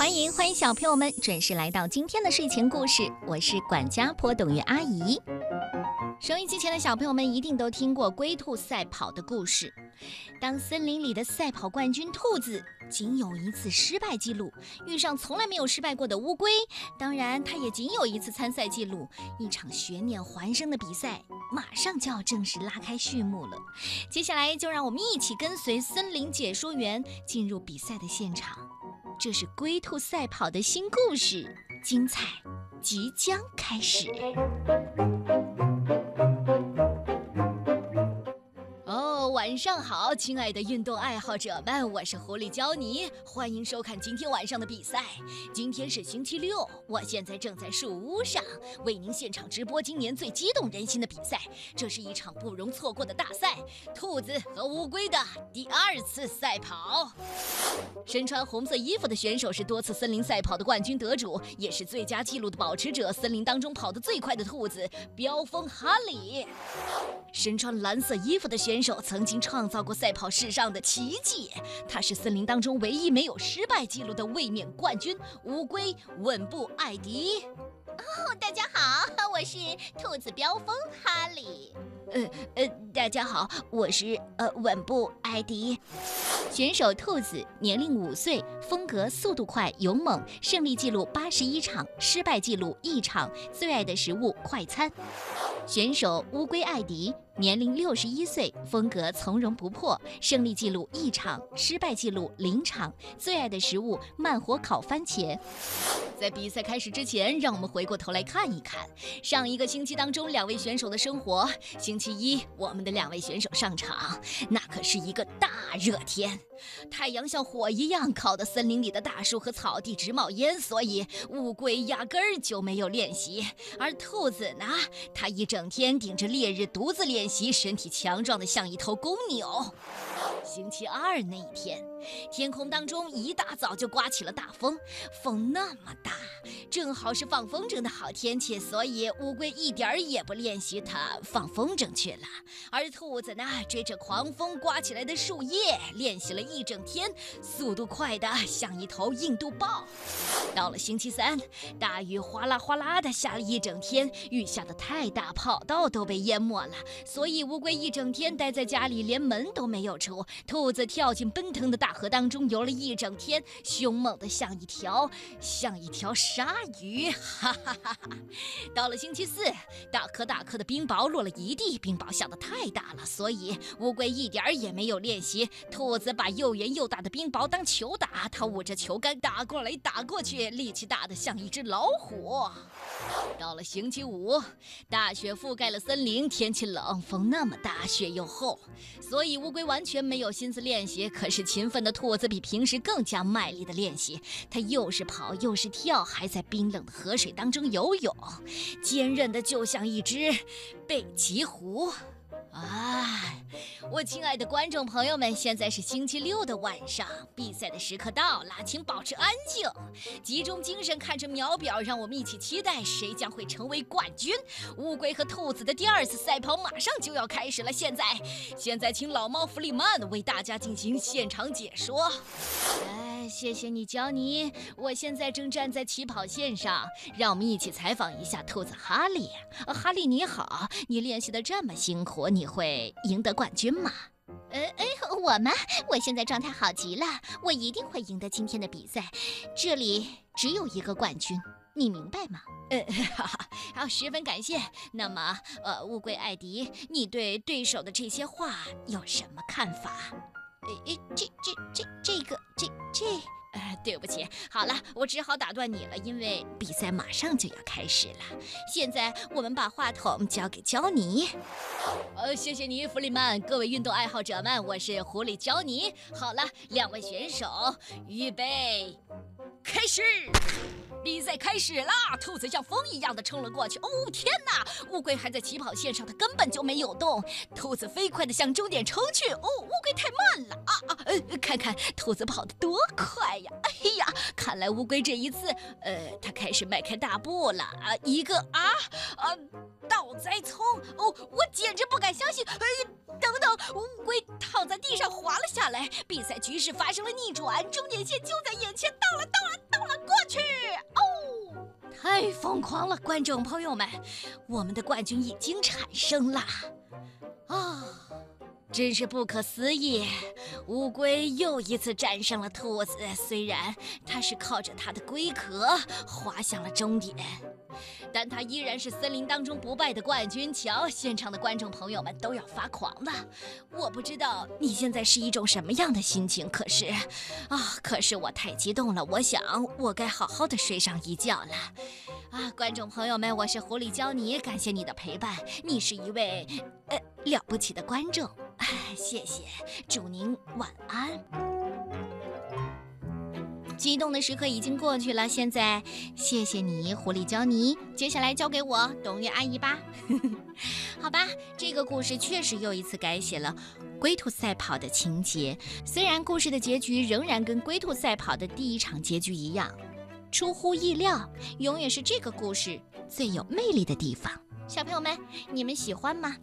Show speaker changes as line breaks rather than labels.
欢迎欢迎小朋友们准时来到今天的睡前故事，我是管家婆董于阿姨。收音机前的小朋友们一定都听过龟兔赛跑的故事。当森林里的赛跑冠军兔子仅有一次失败记录，遇上从来没有失败过的乌龟，当然它也仅有一次参赛记录。一场悬念环生的比赛马上就要正式拉开序幕了。接下来就让我们一起跟随森林解说员进入比赛的现场。这是龟兔赛跑的新故事，精彩即将开始。哦晚上好，亲爱的运动爱好者们，我是狐狸焦尼，欢迎收看今天晚上的比赛。今天是星期六，我现在正在树屋上为您现场直播今年最激动人心的比赛。这是一场不容错过的大赛——兔子和乌龟的第二次赛跑。身穿红色衣服的选手是多次森林赛跑的冠军得主，也是最佳纪录的保持者——森林当中跑得最快的兔子飙风哈利。身穿蓝色衣服的选手曾经创造过赛跑史上的奇迹，他是森林当中唯一没有失败记录的卫冕冠军乌龟稳步艾迪。
哦，大家好，我是兔子飙风哈利。
呃呃，大家好，我是呃稳步艾迪。选手兔子年龄五岁，风格速度快勇猛，胜利记录八十一场，失败记录一场，最爱的食物快餐。选手乌龟艾迪年龄六十一岁，风格从容不迫，胜利记录一场，失败记录零场，最爱的食物慢火烤番茄。在比赛开始之前，让我们回过头来看一看上一个星期当中两位选手的生活。星期一，我们的两位选手上场，那可是一个大热天，太阳像火一样烤得森林里的大树和草地直冒烟，所以乌龟压根儿就没有练习，而兔子呢，它一整天顶着烈日独自练习，身体强壮的像一头公牛。星期二那一天，天空当中一大早就刮起了大风，风那么大，正好是放风筝的好天气，所以乌龟一点儿也不练习它放风筝去了。而兔子呢，追着狂风刮起来的树叶练习了一整天，速度快的像一头印度豹。到了星期三，大雨哗啦哗啦的下了一整天，雨下的太大，跑道都被淹没了，所以乌龟一整天待在家里，连门都没有出。兔子跳进奔腾的大河当中游了一整天，凶猛的像一条像一条鲨鱼，哈哈哈哈！到了星期四，大颗大颗的冰雹落了一地，冰雹下的太大了，所以乌龟一点儿也没有练习。兔子把又圆又大的冰雹当球打，它捂着球杆打过来打过去，力气大的像一只老虎。到了星期五，大雪覆盖了森林，天气冷，风那么大，雪又厚，所以乌龟完全没有心思练习。可是勤奋的兔子比平时更加卖力的练习，它又是跑又是跳，还在冰冷的河水当中游泳，坚韧的就像一只北极狐。哎，我亲爱的观众朋友们，现在是星期六的晚上，比赛的时刻到了，请保持安静，集中精神看着秒表，让我们一起期待谁将会成为冠军。乌龟和兔子的第二次赛跑马上就要开始了，现在，现在请老猫弗里曼为大家进行现场解说。谢谢你，焦尼，我现在正站在起跑线上，让我们一起采访一下兔子哈利。哈利你好，你练习的这么辛苦，你。你会赢得冠军吗？
呃，哎，我吗？我现在状态好极了，我一定会赢得今天的比赛。这里只有一个冠军，你明白吗？
呃，好，十分感谢。那么，呃，乌龟艾迪，你对对手的这些话有什么看法？
呃，这、这、这、这个、这、这。
呃，对不起，好了，我只好打断你了，因为比赛马上就要开始了。现在我们把话筒交给焦尼。呃，谢谢你，弗里曼。各位运动爱好者们，我是狐狸焦尼。好了，两位选手，预备，开始。比赛开始啦！兔子像风一样的冲了过去。哦天哪！乌龟还在起跑线上，它根本就没有动。兔子飞快地向终点冲去。哦，乌龟太慢了啊啊！呃，看看兔子跑得多快呀！哎呀，看来乌龟这一次，呃，它开始迈开大步了啊！一个啊啊倒栽葱！哦，我简直不敢相信！哎，等等，乌龟躺在地上滑了下来。比赛局势发生了逆转，终点线就在眼前，到了，到了，到了！过去太疯狂了，观众朋友们，我们的冠军已经产生了啊！真是不可思议，乌龟又一次战胜了兔子，虽然它是靠着它的龟壳滑向了终点。但它依然是森林当中不败的冠军。瞧，现场的观众朋友们都要发狂了。我不知道你现在是一种什么样的心情，可是，啊，可是我太激动了。我想，我该好好的睡上一觉了。啊，观众朋友们，我是狐狸教你，感谢你的陪伴。你是一位，呃，了不起的观众。谢谢，祝您晚安。激动的时刻已经过去了，现在谢谢你，狐狸教你。接下来交给我，董月阿姨吧。好吧，这个故事确实又一次改写了龟兔赛跑的情节，虽然故事的结局仍然跟龟兔赛跑的第一场结局一样，出乎意料，永远是这个故事最有魅力的地方。小朋友们，你们喜欢吗？